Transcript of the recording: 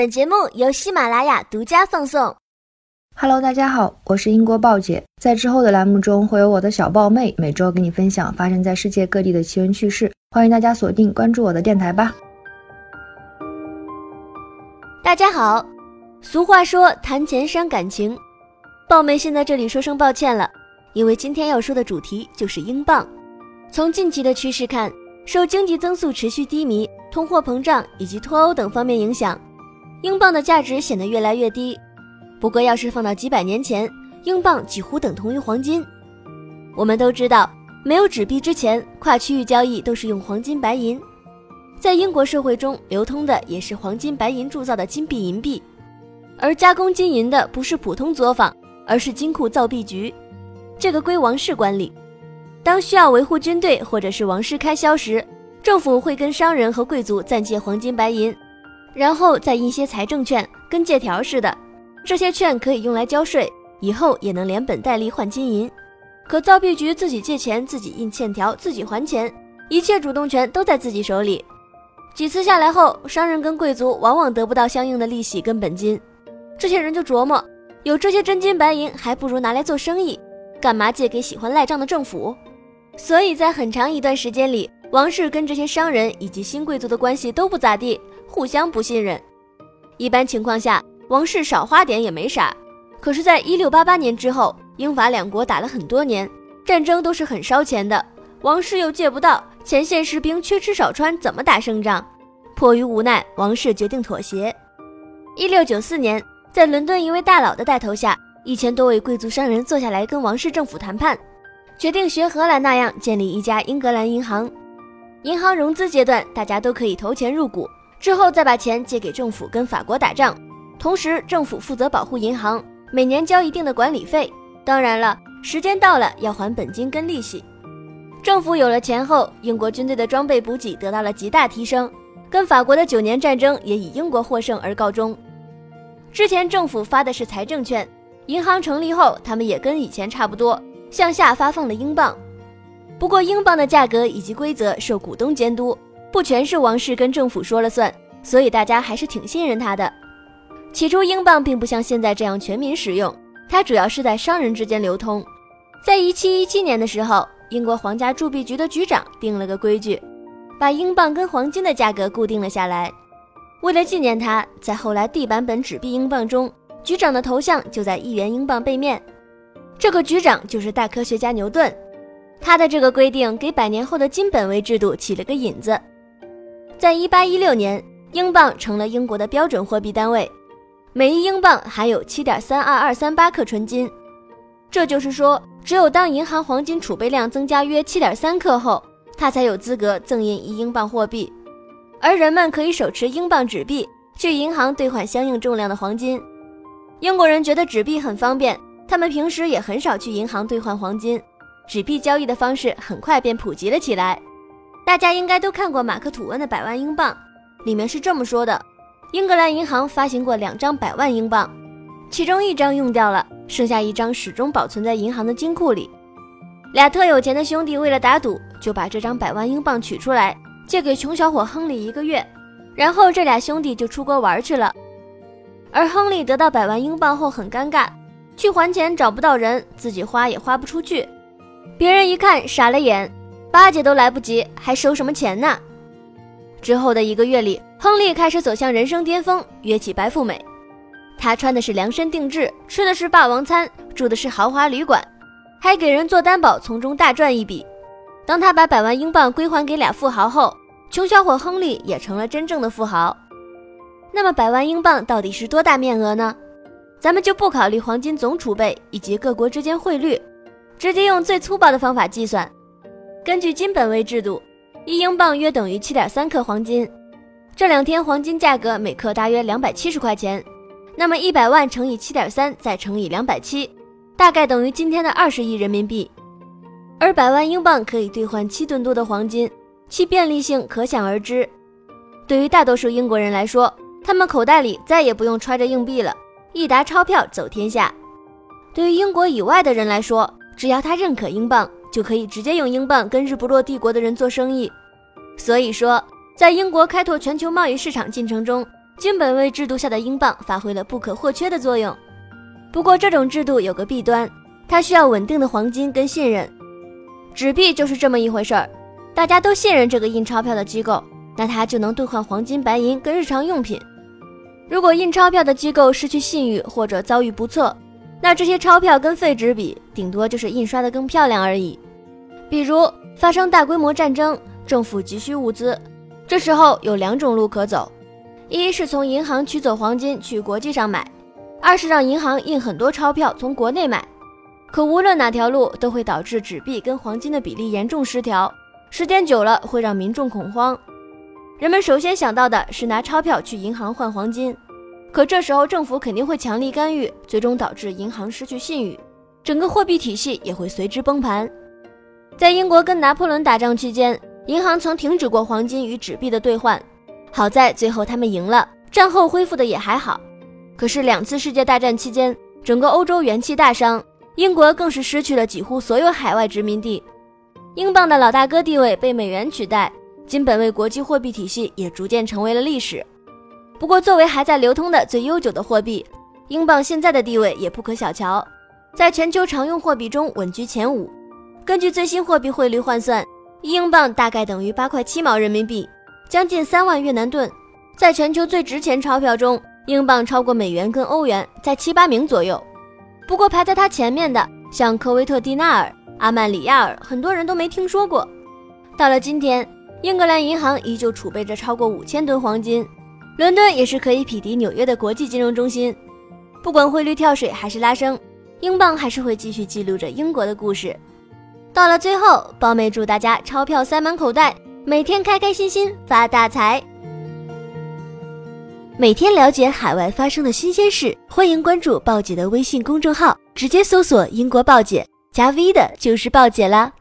本节目由喜马拉雅独家放送。Hello，大家好，我是英国豹姐。在之后的栏目中，会有我的小豹妹每周给你分享发生在世界各地的奇闻趣事，欢迎大家锁定关注我的电台吧。大家好，俗话说谈钱伤感情，豹妹先在这里说声抱歉了，因为今天要说的主题就是英镑。从近期的趋势看，受经济增速持续低迷、通货膨胀以及脱欧等方面影响，英镑的价值显得越来越低。不过，要是放到几百年前，英镑几乎等同于黄金。我们都知道，没有纸币之前，跨区域交易都是用黄金、白银。在英国社会中，流通的也是黄金、白银铸造的金币、银币，而加工金银的不是普通作坊，而是金库造币局，这个归王室管理。当需要维护军队或者是王室开销时，政府会跟商人和贵族暂借黄金、白银，然后再印些财政券，跟借条似的。这些券可以用来交税，以后也能连本带利换金银。可造币局自己借钱，自己印欠条，自己还钱，一切主动权都在自己手里。几次下来后，商人跟贵族往往得不到相应的利息跟本金。这些人就琢磨，有这些真金白银，还不如拿来做生意，干嘛借给喜欢赖账的政府？所以在很长一段时间里，王室跟这些商人以及新贵族的关系都不咋地，互相不信任。一般情况下。王室少花点也没啥，可是，在一六八八年之后，英法两国打了很多年，战争都是很烧钱的，王室又借不到，前线士兵缺吃少穿，怎么打胜仗？迫于无奈，王室决定妥协。一六九四年，在伦敦一位大佬的带头下，一千多位贵族商人坐下来跟王室政府谈判，决定学荷兰那样建立一家英格兰银行。银行融资阶段，大家都可以投钱入股，之后再把钱借给政府跟法国打仗。同时，政府负责保护银行，每年交一定的管理费。当然了，时间到了要还本金跟利息。政府有了钱后，英国军队的装备补给得到了极大提升，跟法国的九年战争也以英国获胜而告终。之前政府发的是财政券，银行成立后，他们也跟以前差不多，向下发放了英镑。不过，英镑的价格以及规则受股东监督，不全是王室跟政府说了算，所以大家还是挺信任他的。起初，英镑并不像现在这样全民使用，它主要是在商人之间流通。在1717年的时候，英国皇家铸币局的局长定了个规矩，把英镑跟黄金的价格固定了下来。为了纪念他，在后来 D 版本纸币英镑中，局长的头像就在一元英镑背面。这个局长就是大科学家牛顿。他的这个规定给百年后的金本位制度起了个引子。在1816年，英镑成了英国的标准货币单位。每一英镑含有七点三二二三八克纯金，这就是说，只有当银行黄金储备量增加约七点三克后，它才有资格赠印一英镑货币。而人们可以手持英镑纸币去银行兑换相应重量的黄金。英国人觉得纸币很方便，他们平时也很少去银行兑换黄金，纸币交易的方式很快便普及了起来。大家应该都看过马克吐温的百万英镑，里面是这么说的。英格兰银行发行过两张百万英镑，其中一张用掉了，剩下一张始终保存在银行的金库里。俩特有钱的兄弟为了打赌，就把这张百万英镑取出来借给穷小伙亨利一个月，然后这俩兄弟就出国玩去了。而亨利得到百万英镑后很尴尬，去还钱找不到人，自己花也花不出去。别人一看傻了眼，巴结都来不及，还收什么钱呢？之后的一个月里。亨利开始走向人生巅峰，约起白富美。他穿的是量身定制，吃的是霸王餐，住的是豪华旅馆，还给人做担保，从中大赚一笔。当他把百万英镑归还给俩富豪后，穷小伙亨利也成了真正的富豪。那么，百万英镑到底是多大面额呢？咱们就不考虑黄金总储备以及各国之间汇率，直接用最粗暴的方法计算。根据金本位制度，一英镑约等于七点三克黄金。这两天黄金价格每克大约两百七十块钱，那么一百万乘以七点三再乘以两百七，大概等于今天的二十亿人民币。而百万英镑可以兑换七吨多的黄金，其便利性可想而知。对于大多数英国人来说，他们口袋里再也不用揣着硬币了，一沓钞票走天下。对于英国以外的人来说，只要他认可英镑，就可以直接用英镑跟日不落帝国的人做生意。所以说。在英国开拓全球贸易市场进程中，金本位制度下的英镑发挥了不可或缺的作用。不过，这种制度有个弊端，它需要稳定的黄金跟信任。纸币就是这么一回事儿，大家都信任这个印钞票的机构，那它就能兑换黄金、白银跟日常用品。如果印钞票的机构失去信誉或者遭遇不测，那这些钞票跟废纸比，顶多就是印刷的更漂亮而已。比如发生大规模战争，政府急需物资，这时候有两种路可走：一是从银行取走黄金去国际上买；二是让银行印很多钞票从国内买。可无论哪条路，都会导致纸币跟黄金的比例严重失调，时间久了会让民众恐慌。人们首先想到的是拿钞票去银行换黄金。可这时候政府肯定会强力干预，最终导致银行失去信誉，整个货币体系也会随之崩盘。在英国跟拿破仑打仗期间，银行曾停止过黄金与纸币的兑换，好在最后他们赢了，战后恢复的也还好。可是两次世界大战期间，整个欧洲元气大伤，英国更是失去了几乎所有海外殖民地，英镑的老大哥地位被美元取代，金本位国际货币体系也逐渐成为了历史。不过，作为还在流通的最悠久的货币，英镑现在的地位也不可小瞧，在全球常用货币中稳居前五。根据最新货币汇率换算，一英镑大概等于八块七毛人民币，将近三万越南盾。在全球最值钱钞票中，英镑超过美元跟欧元，在七八名左右。不过排在它前面的，像科威特迪纳尔、阿曼里亚尔，很多人都没听说过。到了今天，英格兰银行依旧储备着超过五千吨黄金。伦敦也是可以匹敌纽约的国际金融中心。不管汇率跳水还是拉升，英镑还是会继续记录着英国的故事。到了最后，包妹祝大家钞票塞满口袋，每天开开心心发大财。每天了解海外发生的新鲜事，欢迎关注鲍姐的微信公众号，直接搜索“英国鲍姐”，加 V 的就是鲍姐啦。